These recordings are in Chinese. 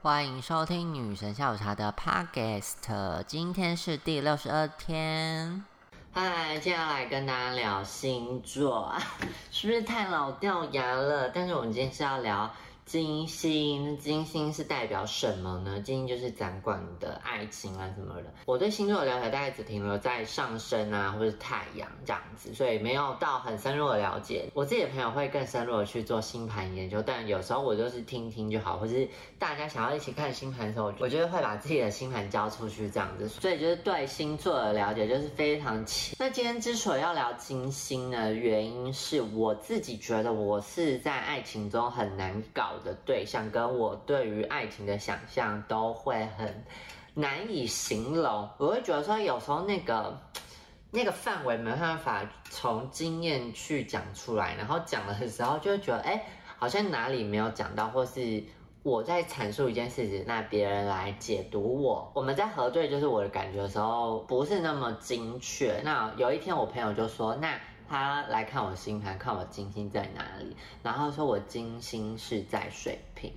欢迎收听女神下午茶的 Podcast，今天是第六十二天。嗨，接下来跟大家聊星座，是不是太老掉牙了？但是我们今天是要聊。金星，金星是代表什么呢？金星就是掌管的爱情啊什么的。我对星座的了解大概只停留在上升啊，或者是太阳这样子，所以没有到很深入的了解。我自己的朋友会更深入的去做星盘研究，但有时候我就是听听就好，或是大家想要一起看星盘的时候，我觉得会把自己的星盘交出去这样子。所以就是对星座的了解就是非常浅。那今天之所以要聊金星呢，原因是我自己觉得我是在爱情中很难搞。的对象跟我对于爱情的想象都会很难以形容，我会觉得说有时候那个那个范围没办法从经验去讲出来，然后讲的时候就会觉得哎，好像哪里没有讲到，或是我在阐述一件事情，那别人来解读我，我们在核对就是我的感觉的时候不是那么精确。那有一天我朋友就说那。他来看我星盘，看我金星在哪里，然后说我金星是在水瓶，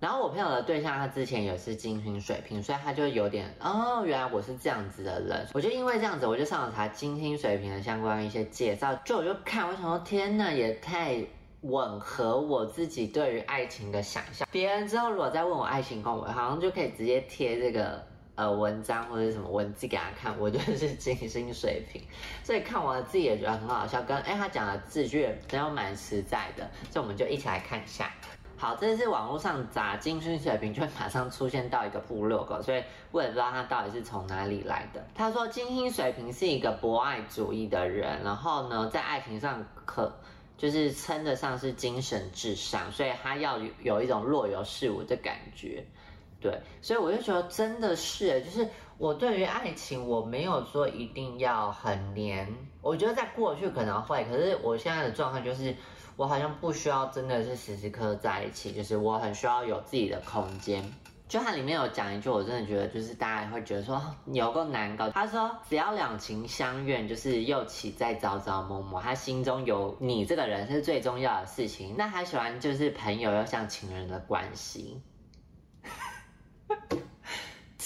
然后我朋友的对象他之前也是金星水瓶，所以他就有点哦，原来我是这样子的人，我就因为这样子，我就上网查金星水瓶的相关一些介绍，就我就看，我想说天呐，也太吻合我自己对于爱情的想象。别人之后如果再问我爱情观，我好像就可以直接贴这个。呃，文章或者什么文字给他看，我就是 金星水平，所以看完了自己也觉得很好笑。跟哎，他讲的字句真的蛮实在的，所以我们就一起来看一下。好，这是网络上砸金星水平，就会马上出现到一个部落格，所以我也不知道他到底是从哪里来的。他说金星水平是一个博爱主义的人，然后呢，在爱情上可就是称得上是精神至上，所以他要有一种若有似无的感觉。对，所以我就觉得真的是，就是我对于爱情，我没有说一定要很黏。我觉得在过去可能会，可是我现在的状态就是，我好像不需要真的是时时刻刻在一起，就是我很需要有自己的空间。就它里面有讲一句，我真的觉得就是大家会觉得说有够难搞。他说只要两情相悦，就是又岂在朝朝暮暮，他心中有你这个人是最重要的事情。那他喜欢就是朋友又像情人的关系。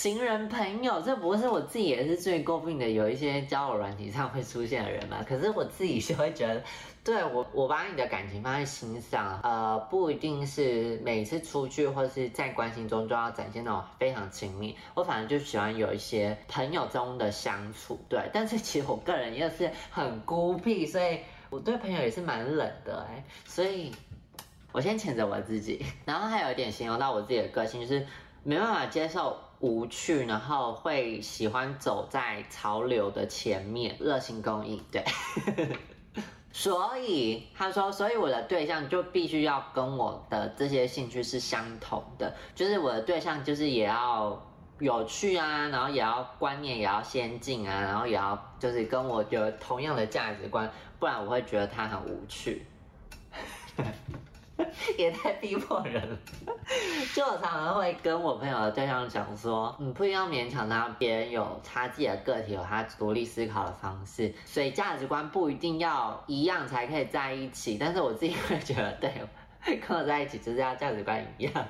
情人朋友，这不是我自己也是最诟病的，有一些交友软体上会出现的人嘛？可是我自己就会觉得，对我，我把你的感情放在心上，呃，不一定是每次出去或是在关系中都要展现那种非常亲密，我反正就喜欢有一些朋友中的相处，对。但是其实我个人又是很孤僻，所以我对朋友也是蛮冷的，哎，所以我先谴责我自己，然后还有一点形容到我自己的个性，就是没办法接受。无趣，然后会喜欢走在潮流的前面，热心公益，对。所以他说，所以我的对象就必须要跟我的这些兴趣是相同的，就是我的对象就是也要有趣啊，然后也要观念也要先进啊，然后也要就是跟我有同样的价值观，不然我会觉得他很无趣。也太逼迫人了，就我常常会跟我朋友的对象讲说，你不要勉强他，别人有他自己的个体，有他独立思考的方式，所以价值观不一定要一样才可以在一起。但是我自己会觉得，对，跟我在一起就是要价值观一样。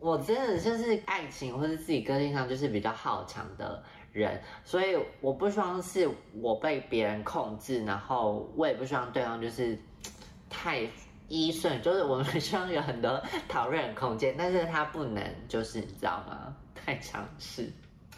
我真的就是爱情或者自己个性上就是比较好强的人，所以我不希望是我被别人控制，然后我也不希望对方就是太。一顺 就是我们希望有很多讨论空间，但是他不能，就是你知道吗？太强势。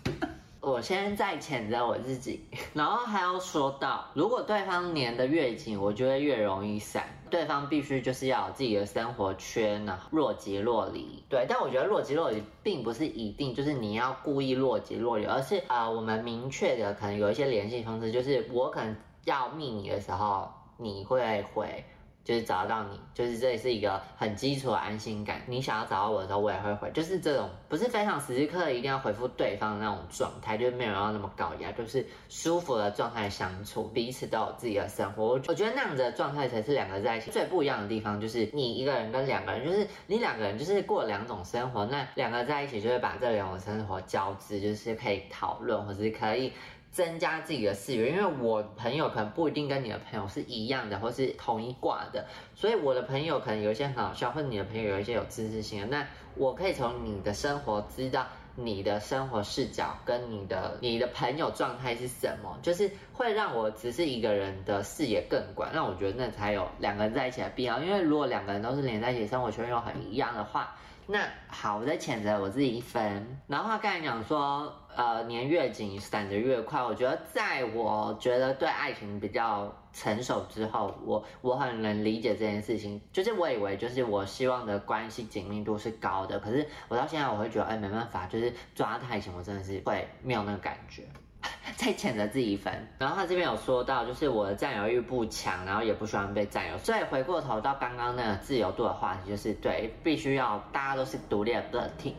我现在谴责我自己，然后还要说到，如果对方粘的越紧，我就会越容易散。对方必须就是要有自己的生活圈呢，若即若离。对，但我觉得若即若离并不是一定就是你要故意若即若离，而是啊，我们明确的可能有一些联系方式，就是我可能要密你的时候，你会回。就是找到你，就是这也是一个很基础的安心感。你想要找到我的时候，我也会回，就是这种不是非常时时刻刻一定要回复对方的那种状态，就是没有要那么高压，就是舒服的状态相处，彼此都有自己的生活。我我觉得那样子的状态才是两个在一起最不一样的地方，就是你一个人跟两个人，就是你两个人就是过两种生活，那两个在一起就会把这两种生活交织，就是可以讨论或是可以。增加自己的事业，因为我朋友可能不一定跟你的朋友是一样的，或是同一挂的，所以我的朋友可能有一些很好笑，或者你的朋友有一些有知识性的，那我可以从你的生活知道你的生活视角跟你的你的朋友状态是什么，就是会让我只是一个人的视野更广，那我觉得那才有两个人在一起的必要，因为如果两个人都是连在一起，生活圈又很一样的话。那好，我再谴责我自己一分。然后他刚才讲说，呃，年越紧，散得越快。我觉得，在我觉得对爱情比较成熟之后，我我很能理解这件事情。就是我以为，就是我希望的关系紧密度是高的，可是我到现在我会觉得，哎，没办法，就是抓太紧，我真的是会没有那个感觉。再谴责自己一分，然后他这边有说到，就是我的占有欲不强，然后也不喜欢被占有，所以回过头到刚刚那个自由度的话题，就是对，必须要大家都是独立的个体。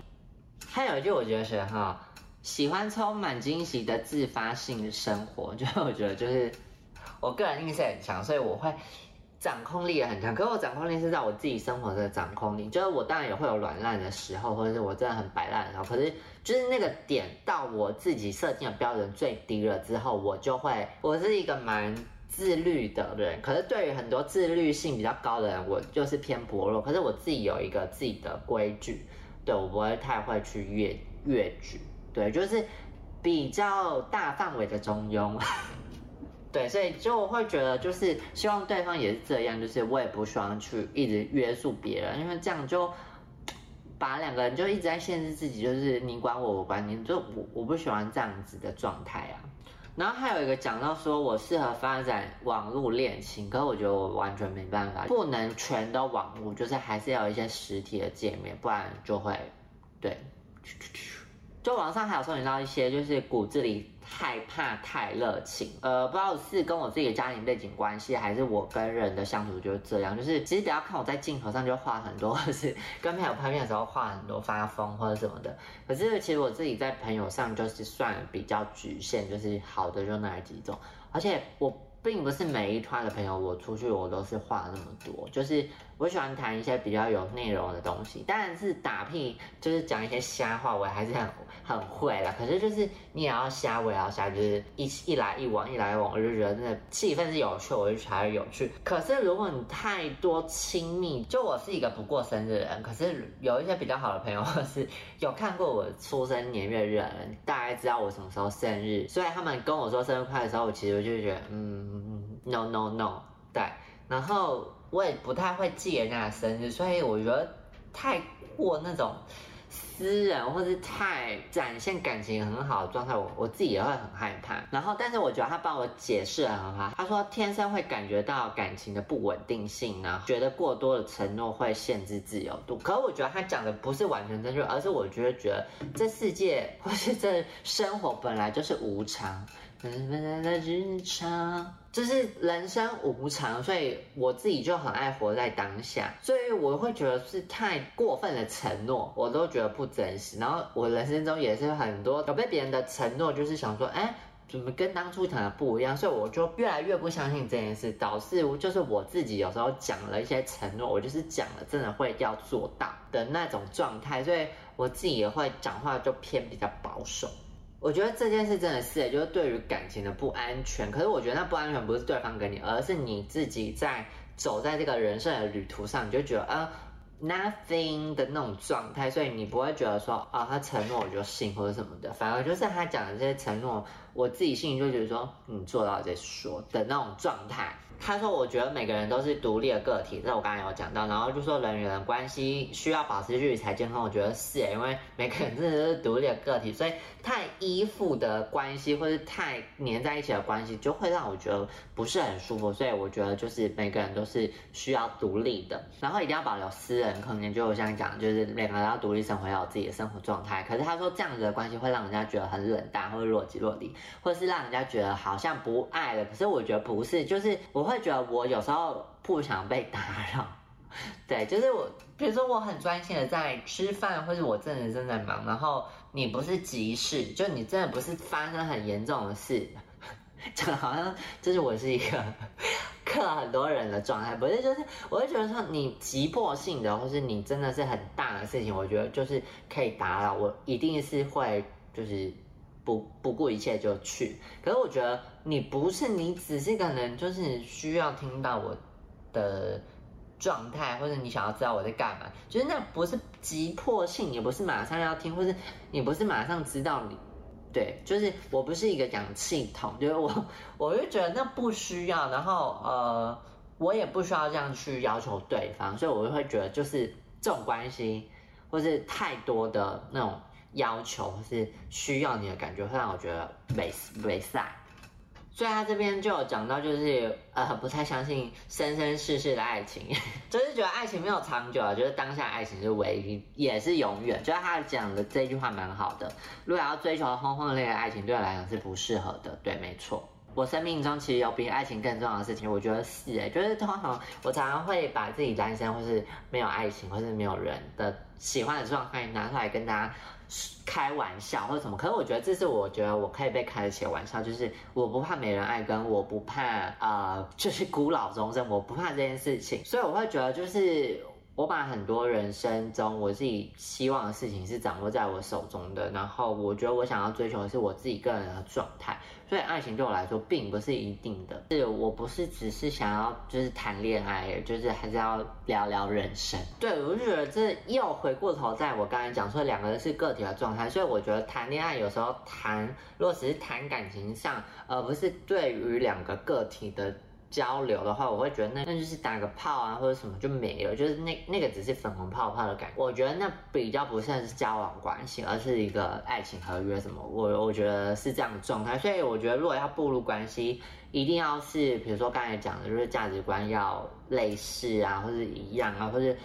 还有一句我觉得是哈，喜欢充满惊喜的自发性生活，就我觉得就是我个人意识很强，所以我会。掌控力也很强，可是我掌控力是在我自己生活的掌控力，就是我当然也会有软烂的时候，或者是我真的很摆烂的时候，可是就是那个点到我自己设定的标准最低了之后，我就会，我是一个蛮自律的人，可是对于很多自律性比较高的人，我就是偏薄弱，可是我自己有一个自己的规矩，对我不会太会去越越矩，对，就是比较大范围的中庸。对，所以就会觉得就是希望对方也是这样，就是我也不希望去一直约束别人，因为这样就把两个人就一直在限制自己，就是你管我，我管你，就我我不喜欢这样子的状态啊。然后还有一个讲到说我适合发展网络恋情，可是我觉得我完全没办法，不能全都网络，就是还是要有一些实体的界面，不然就会对。就网上还有搜集到一些，就是骨子里害怕太热情，呃，不知道是跟我自己的家庭背景关系，还是我跟人的相处就是这样，就是其实不要看我在镜头上就画很多，或是跟朋友拍片的时候画很多发疯或者什么的，可是其实我自己在朋友上就是算比较局限，就是好的就那几种，而且我。并不是每一团的朋友，我出去我都是话那么多，就是我喜欢谈一些比较有内容的东西，当然是打屁，就是讲一些瞎话，我还是很很会啦。可是就是你也要瞎，我也要瞎，就是一一来一往，一来一往，我就觉得那气氛是有趣，我就觉得有趣。可是如果你太多亲密，就我是一个不过生日的人，可是有一些比较好的朋友，或是有看过我出生年月日的人，大概知道我什么时候生日，所以他们跟我说生日快乐的时候，我其实我就觉得，嗯。，no no no，对，然后我也不太会记人家的生日，所以我觉得太过那种私人或是太展现感情很好的状态，我我自己也会很害怕。然后，但是我觉得他帮我解释的很好，他说天生会感觉到感情的不稳定性呢，觉得过多的承诺会限制自由度。可是我觉得他讲的不是完全正确，而是我觉得觉得这世界或是这生活本来就是无常。人们的日常，就是人生无常，所以我自己就很爱活在当下，所以我会觉得是太过分的承诺，我都觉得不真实。然后我人生中也是很多有被别人的承诺，就是想说，哎，怎么跟当初讲的不一样？所以我就越来越不相信这件事，导致就是我自己有时候讲了一些承诺，我就是讲了真的会要做到的那种状态，所以我自己也会讲话就偏比较保守。我觉得这件事真的是，就是对于感情的不安全。可是我觉得那不安全不是对方给你，而是你自己在走在这个人生的旅途上，你就觉得啊，nothing 的那种状态，所以你不会觉得说啊，他承诺我就信或者什么的，反而就是他讲的这些承诺，我自己心里就觉得说，你做到再说的那种状态。他说：“我觉得每个人都是独立的个体，这我刚才有讲到。然后就说人与人关系需要保持距离才健康，我觉得是因为每个人真的是独立的个体，所以太依附的关系或是太黏在一起的关系，就会让我觉得不是很舒服。所以我觉得就是每个人都是需要独立的，然后一定要保留私人空间。就我像讲，就是两个人要独立生活，要有自己的生活状态。可是他说这样子的关系会让人家觉得很冷淡，或者若即若离，或是让人家觉得好像不爱了。可是我觉得不是，就是我。”会觉得我有时候不想被打扰，对，就是我，比如说我很专心的在吃饭，或者我真的正在忙，然后你不是急事，就你真的不是发生很严重的事，就好像就是我是一个克很多人的状态，不是，就是我会觉得说你急迫性的，或是你真的是很大的事情，我觉得就是可以打扰我，一定是会就是。不不顾一切就去。可是我觉得你不是，你只是可能就是需要听到我的状态，或者你想要知道我在干嘛，就是那不是急迫性，也不是马上要听，或是你不是马上知道你。对，就是我不是一个氧气筒，就是我，我就觉得那不需要，然后呃，我也不需要这样去要求对方，所以我就会觉得就是这种关系，或是太多的那种要求，或是需要你的感觉，会让我觉得没没赛。所以他这边就有讲到，就是呃不太相信生生世世的爱情，就是觉得爱情没有长久啊，觉得当下爱情是唯一，也是永远。就是他讲的这句话蛮好的。如果要追求轰轰烈烈爱情，对我来讲是不适合的。对，没错。我生命中其实有比爱情更重要的事情，我觉得是哎，就是通常我常常会把自己单身或是没有爱情或是没有人的喜欢的状态拿出来跟大家。开玩笑或者什么，可是我觉得这是我觉得我可以被开得起的玩笑，就是我不怕没人爱，跟我不怕呃，就是孤老终生，我不怕这件事情，所以我会觉得就是。我把很多人生中我自己希望的事情是掌握在我手中的，然后我觉得我想要追求的是我自己个人的状态，所以爱情对我来说并不是一定的，是我不是只是想要就是谈恋爱，就是还是要聊聊人生。对，我就觉得这又回过头，在我刚才讲说两个人是个体的状态，所以我觉得谈恋爱有时候谈，如果只是谈感情上，而不是对于两个个体的。交流的话，我会觉得那那就是打个炮啊，或者什么就没了，就是那那个只是粉红泡泡的感觉。我觉得那比较不算是交往关系，而是一个爱情合约什么。我我觉得是这样的状态。所以我觉得如果要步入关系，一定要是比如说刚才讲的，就是价值观要类似啊，或者一样啊，或者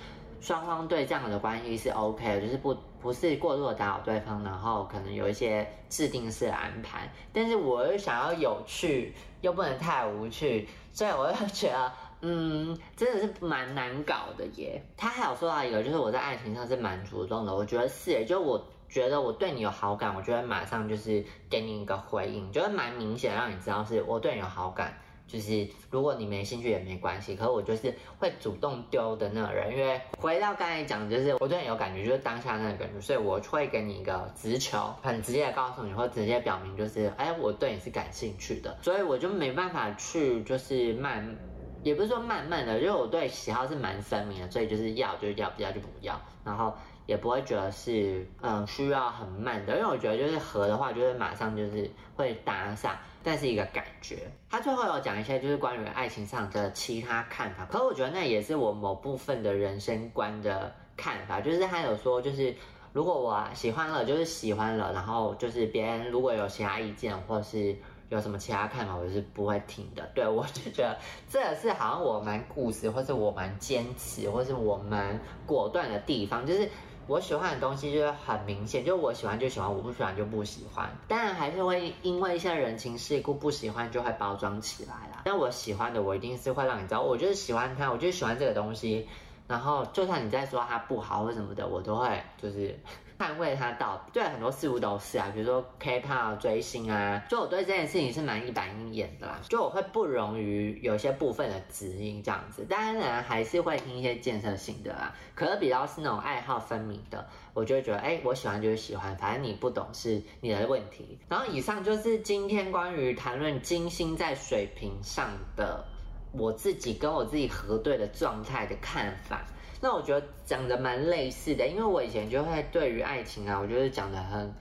双方对这样的关系是 OK 的，就是不不是过度的打扰对方，然后可能有一些制定式的安排。但是我又想要有趣，又不能太无趣。所以我就觉得，嗯，真的是蛮难搞的耶。他还有说到一个，就是我在爱情上是蛮主动的。我觉得是，就我觉得我对你有好感，我就会马上就是给你一个回应，就会蛮明显，让你知道是我对你有好感。就是如果你没兴趣也没关系，可是我就是会主动丢的那个人。因为回到刚才讲，就是我对你有感觉，就是当下那个感觉，所以我会给你一个直球，很直接的告诉你，或直接表明，就是哎，我对你是感兴趣的。所以我就没办法去，就是慢，也不是说慢慢的，因为我对喜好是蛮分明的，所以就是要就是要，不要就不要，然后也不会觉得是嗯需要很慢的，因为我觉得就是合的话，就是马上就是会搭上。但是一个感觉，他最后有讲一些就是关于爱情上的其他看法，可是我觉得那也是我某部分的人生观的看法，就是他有说，就是如果我喜欢了，就是喜欢了，然后就是别人如果有其他意见或是有什么其他看法，我是不会听的。对我就觉得这也是好像我蛮固执，或是我蛮坚持，或是我蛮果断的地方，就是。我喜欢的东西就是很明显，就我喜欢就喜欢，我不喜欢就不喜欢。当然还是会因为一些人情世故不喜欢，就会包装起来啦。但我喜欢的，我一定是会让你知道，我就是喜欢它，我就喜欢这个东西。然后就算你在说它不好或什么的，我都会就是。捍卫他到对很多事物都是啊，比如说 K-pop 追星啊，就我对这件事情是蛮一板一眼的啦，就我会不容于有些部分的指引这样子，当然还是会听一些建设性的啦，可是比较是那种爱好分明的，我就会觉得哎，我喜欢就是喜欢，反正你不懂是你的问题。然后以上就是今天关于谈论金星在水平上的我自己跟我自己核对的状态的看法。那我觉得讲的蛮类似的，因为我以前就会对于爱情啊，我觉得讲的很，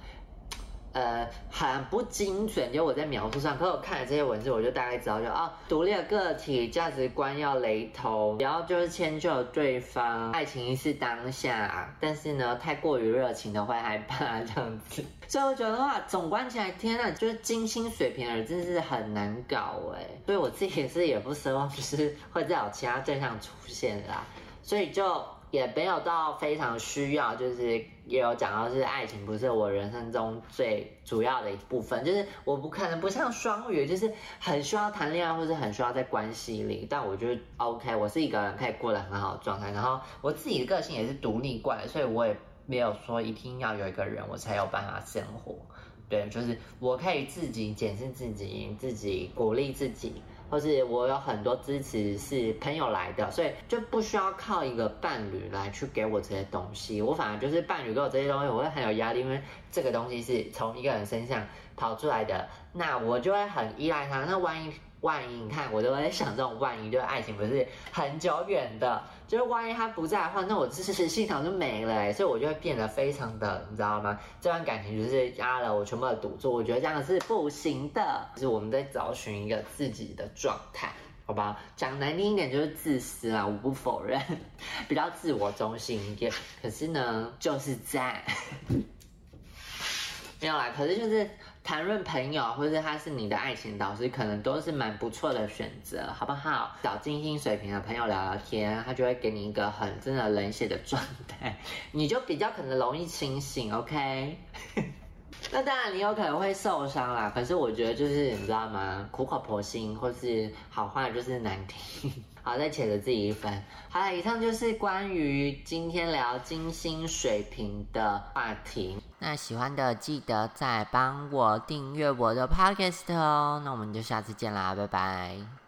呃，很不精准。就我在描述上，可是我看了这些文字，我就大概知道，就哦，独立的个体价值观要雷同，然后就是迁就对方，爱情是当下，但是呢，太过于热情的会害怕这样子。所以我觉得话，总观起来，天呐，就是金星水平的人真的是很难搞哎。所以我自己也是也不奢望，就是会再有其他对象出现啦。所以就也没有到非常需要，就是也有讲到是爱情不是我人生中最主要的一部分，就是我不可能不像双鱼，就是很需要谈恋爱或者很需要在关系里，但我觉得 OK，我是一个人可以过得很好的状态，然后我自己的个性也是独立惯，所以我也没有说一定要有一个人我才有办法生活，对，就是我可以自己检视自己，自己鼓励自己。或是我有很多支持是朋友来的，所以就不需要靠一个伴侣来去给我这些东西。我反而就是伴侣给我这些东西，我会很有压力，因为这个东西是从一个人身上跑出来的，那我就会很依赖他。那万一万一你看，我都在想这种万一，就是爱情不是很久远的，就是万一他不在的话，那我这是心场就没了，所以我就会变得非常的，你知道吗？这段感情就是压了我全部的赌注，我觉得这样是不行的。就是我们在找寻一个自己的状态，好吧？讲难听一点就是自私啊，我不否认，比较自我中心一点。可是呢，就是在 没有啦，可是就是。谈论朋友，或者他是你的爱情导师，可能都是蛮不错的选择，好不好？找金星水平的朋友聊聊天，他就会给你一个很真的冷血的状态，你就比较可能容易清醒，OK？那当然你有可能会受伤啦，可是我觉得就是你知道吗？苦口婆心，或是好话就是难听。好，再且了自己一分。好了，以上就是关于今天聊金星水平的话题。那喜欢的记得再帮我订阅我的 podcast 哦。那我们就下次见啦，拜拜。